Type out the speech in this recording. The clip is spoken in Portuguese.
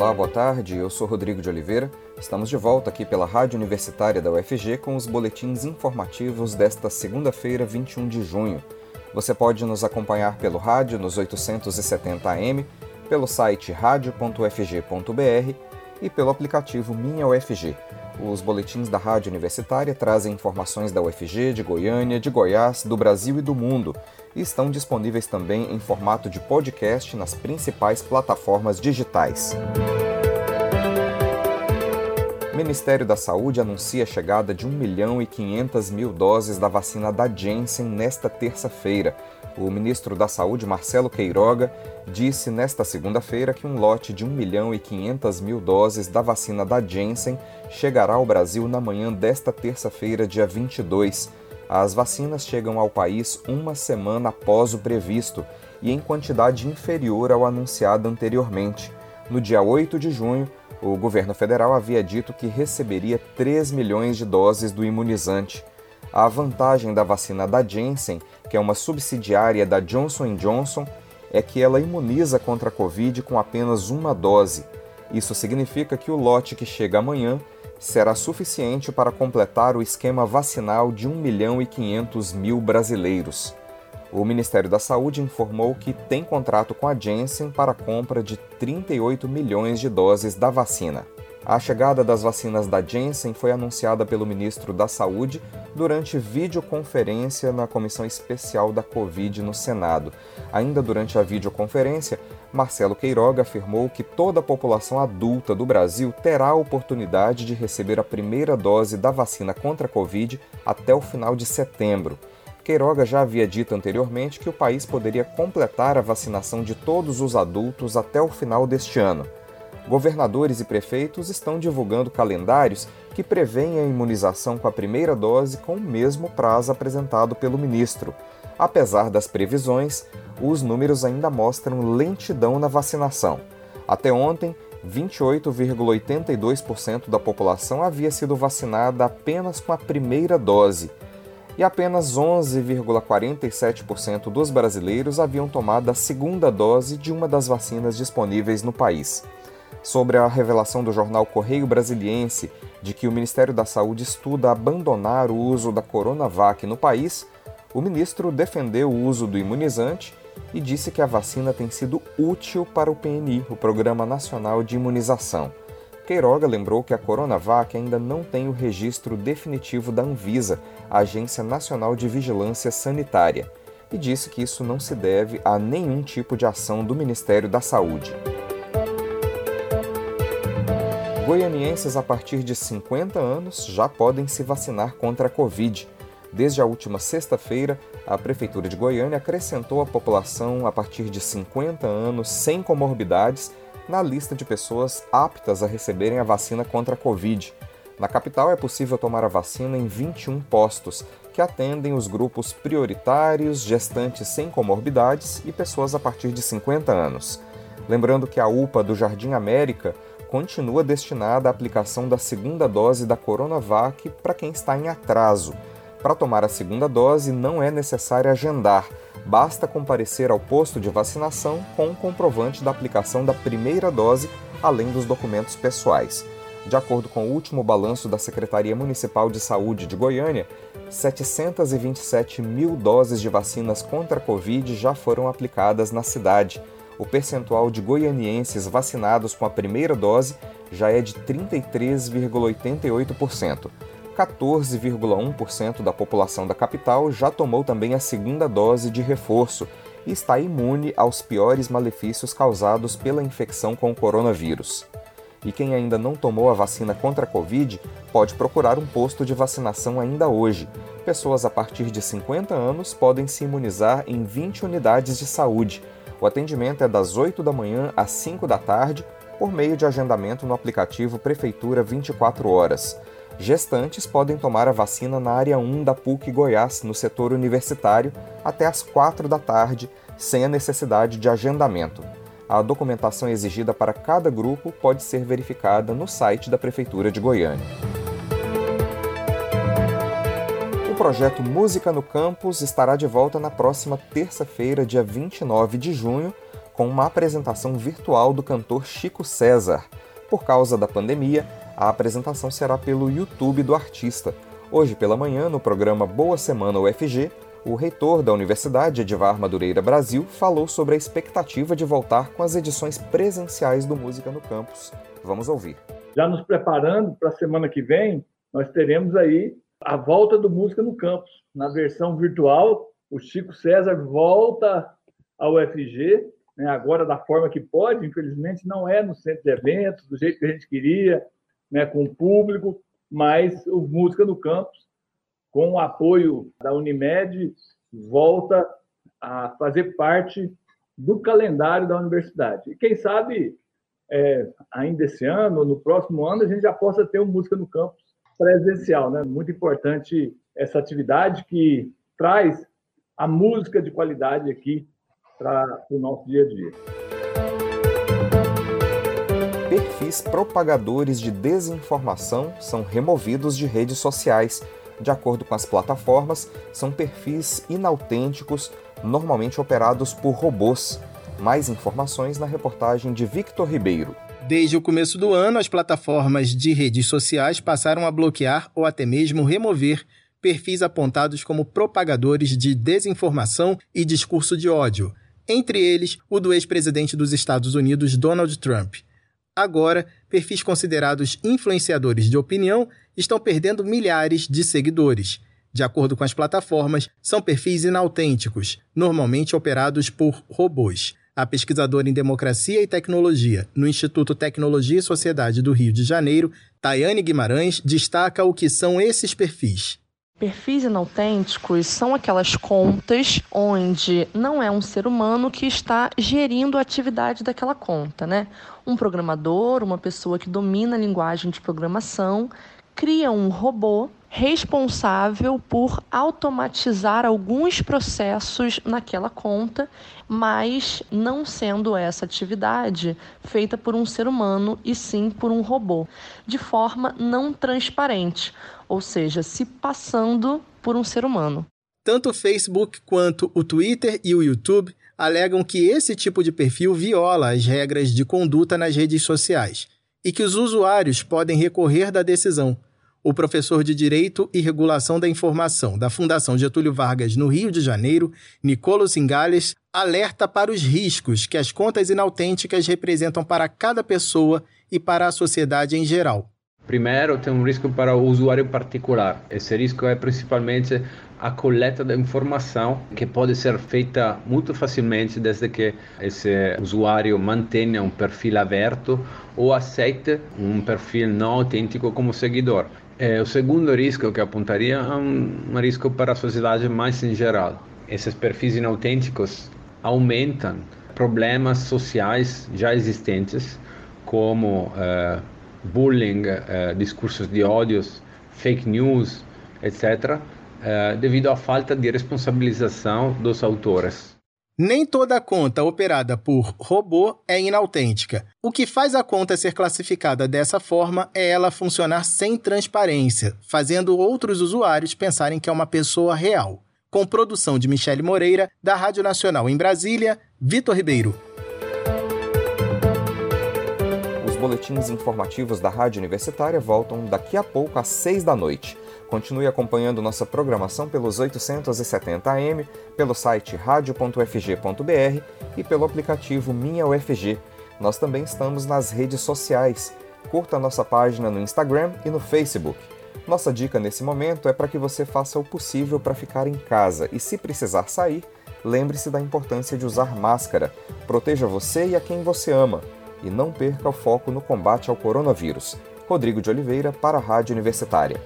Olá, boa tarde. Eu sou Rodrigo de Oliveira. Estamos de volta aqui pela Rádio Universitária da UFG com os boletins informativos desta segunda-feira, 21 de junho. Você pode nos acompanhar pelo rádio nos 870 AM, pelo site radio.ufg.br e pelo aplicativo Minha UFG. Os boletins da Rádio Universitária trazem informações da UFG, de Goiânia, de Goiás, do Brasil e do mundo e estão disponíveis também em formato de podcast nas principais plataformas digitais. O Ministério da Saúde anuncia a chegada de 1 milhão e 500 mil doses da vacina da Janssen nesta terça-feira. O ministro da Saúde, Marcelo Queiroga, disse nesta segunda-feira que um lote de 1 milhão e 500 mil doses da vacina da Janssen chegará ao Brasil na manhã desta terça-feira, dia 22. As vacinas chegam ao país uma semana após o previsto e em quantidade inferior ao anunciado anteriormente. No dia 8 de junho, o governo federal havia dito que receberia 3 milhões de doses do imunizante. A vantagem da vacina da Janssen, que é uma subsidiária da Johnson Johnson, é que ela imuniza contra a Covid com apenas uma dose. Isso significa que o lote que chega amanhã será suficiente para completar o esquema vacinal de 1 milhão e 500 mil brasileiros. O Ministério da Saúde informou que tem contrato com a Janssen para a compra de 38 milhões de doses da vacina. A chegada das vacinas da Janssen foi anunciada pelo ministro da Saúde durante videoconferência na Comissão Especial da Covid no Senado. Ainda durante a videoconferência, Marcelo Queiroga afirmou que toda a população adulta do Brasil terá a oportunidade de receber a primeira dose da vacina contra a Covid até o final de setembro. Queiroga já havia dito anteriormente que o país poderia completar a vacinação de todos os adultos até o final deste ano governadores e prefeitos estão divulgando calendários que prevêem a imunização com a primeira dose com o mesmo prazo apresentado pelo ministro. Apesar das previsões, os números ainda mostram lentidão na vacinação. Até ontem, 28,82% da população havia sido vacinada apenas com a primeira dose e apenas 11,47% dos brasileiros haviam tomado a segunda dose de uma das vacinas disponíveis no país sobre a revelação do jornal Correio Brasiliense de que o Ministério da Saúde estuda abandonar o uso da Coronavac no país, o ministro defendeu o uso do imunizante e disse que a vacina tem sido útil para o PNI, o Programa Nacional de Imunização. Queiroga lembrou que a Coronavac ainda não tem o registro definitivo da Anvisa, a Agência Nacional de Vigilância Sanitária, e disse que isso não se deve a nenhum tipo de ação do Ministério da Saúde. Goianienses a partir de 50 anos já podem se vacinar contra a Covid. Desde a última sexta-feira, a Prefeitura de Goiânia acrescentou a população a partir de 50 anos sem comorbidades na lista de pessoas aptas a receberem a vacina contra a Covid. Na capital é possível tomar a vacina em 21 postos, que atendem os grupos prioritários, gestantes sem comorbidades e pessoas a partir de 50 anos. Lembrando que a UPA do Jardim América continua destinada à aplicação da segunda dose da Coronavac para quem está em atraso. Para tomar a segunda dose, não é necessário agendar, basta comparecer ao posto de vacinação com um comprovante da aplicação da primeira dose, além dos documentos pessoais. De acordo com o último balanço da Secretaria Municipal de Saúde de Goiânia, 727 mil doses de vacinas contra a Covid já foram aplicadas na cidade o percentual de goianienses vacinados com a primeira dose já é de 33,88%. 14,1% da população da capital já tomou também a segunda dose de reforço e está imune aos piores malefícios causados pela infecção com o coronavírus. E quem ainda não tomou a vacina contra a Covid pode procurar um posto de vacinação ainda hoje. Pessoas a partir de 50 anos podem se imunizar em 20 unidades de saúde o atendimento é das 8 da manhã às 5 da tarde, por meio de agendamento no aplicativo Prefeitura 24 Horas. Gestantes podem tomar a vacina na área 1 da PUC Goiás, no setor universitário, até às 4 da tarde, sem a necessidade de agendamento. A documentação exigida para cada grupo pode ser verificada no site da Prefeitura de Goiânia projeto Música no Campus estará de volta na próxima terça-feira, dia 29 de junho, com uma apresentação virtual do cantor Chico César. Por causa da pandemia, a apresentação será pelo YouTube do artista. Hoje pela manhã, no programa Boa Semana UFG, o reitor da Universidade, Edivar Madureira Brasil, falou sobre a expectativa de voltar com as edições presenciais do Música no Campus. Vamos ouvir. Já nos preparando para a semana que vem, nós teremos aí a volta do Música no Campus. Na versão virtual, o Chico César volta ao UFG, né, agora da forma que pode, infelizmente não é no centro de eventos, do jeito que a gente queria, né, com o público, mas o Música no Campus com o apoio da Unimed, volta a fazer parte do calendário da universidade. E quem sabe, é, ainda esse ano, no próximo ano, a gente já possa ter uma música no campus presencial. Né? Muito importante essa atividade que traz a música de qualidade aqui para o nosso dia a dia. Perfis propagadores de desinformação são removidos de redes sociais de acordo com as plataformas, são perfis inautênticos, normalmente operados por robôs. Mais informações na reportagem de Victor Ribeiro. Desde o começo do ano, as plataformas de redes sociais passaram a bloquear ou até mesmo remover perfis apontados como propagadores de desinformação e discurso de ódio, entre eles o do ex-presidente dos Estados Unidos Donald Trump. Agora, perfis considerados influenciadores de opinião estão perdendo milhares de seguidores. De acordo com as plataformas, são perfis inautênticos, normalmente operados por robôs. A pesquisadora em democracia e tecnologia no Instituto Tecnologia e Sociedade do Rio de Janeiro, Tayane Guimarães, destaca o que são esses perfis. Perfis inautênticos são aquelas contas onde não é um ser humano que está gerindo a atividade daquela conta, né? Um programador, uma pessoa que domina a linguagem de programação, cria um robô responsável por automatizar alguns processos naquela conta, mas não sendo essa atividade feita por um ser humano e sim por um robô, de forma não transparente ou seja, se passando por um ser humano. Tanto o Facebook quanto o Twitter e o YouTube alegam que esse tipo de perfil viola as regras de conduta nas redes sociais e que os usuários podem recorrer da decisão. O professor de Direito e Regulação da Informação da Fundação Getúlio Vargas, no Rio de Janeiro, Nicolo Singales, alerta para os riscos que as contas inautênticas representam para cada pessoa e para a sociedade em geral. Primeiro, tem um risco para o usuário particular. Esse risco é principalmente a coleta da informação, que pode ser feita muito facilmente desde que esse usuário mantenha um perfil aberto ou aceite um perfil não autêntico como seguidor. E o segundo risco que apontaria é um, um risco para a sociedade mais em geral. Esses perfis inautênticos aumentam problemas sociais já existentes, como uh, bullying, uh, discursos de ódios, fake news, etc., eh, devido à falta de responsabilização dos autores. Nem toda conta operada por robô é inautêntica. O que faz a conta ser classificada dessa forma é ela funcionar sem transparência, fazendo outros usuários pensarem que é uma pessoa real. Com produção de Michele Moreira, da Rádio Nacional em Brasília, Vitor Ribeiro boletins informativos da Rádio Universitária voltam daqui a pouco às 6 da noite. Continue acompanhando nossa programação pelos 870 AM, pelo site radio.ufg.br e pelo aplicativo Minha UFG. Nós também estamos nas redes sociais. Curta nossa página no Instagram e no Facebook. Nossa dica nesse momento é para que você faça o possível para ficar em casa e, se precisar sair, lembre-se da importância de usar máscara. Proteja você e a quem você ama e não perca o foco no combate ao coronavírus. Rodrigo de Oliveira para a Rádio Universitária.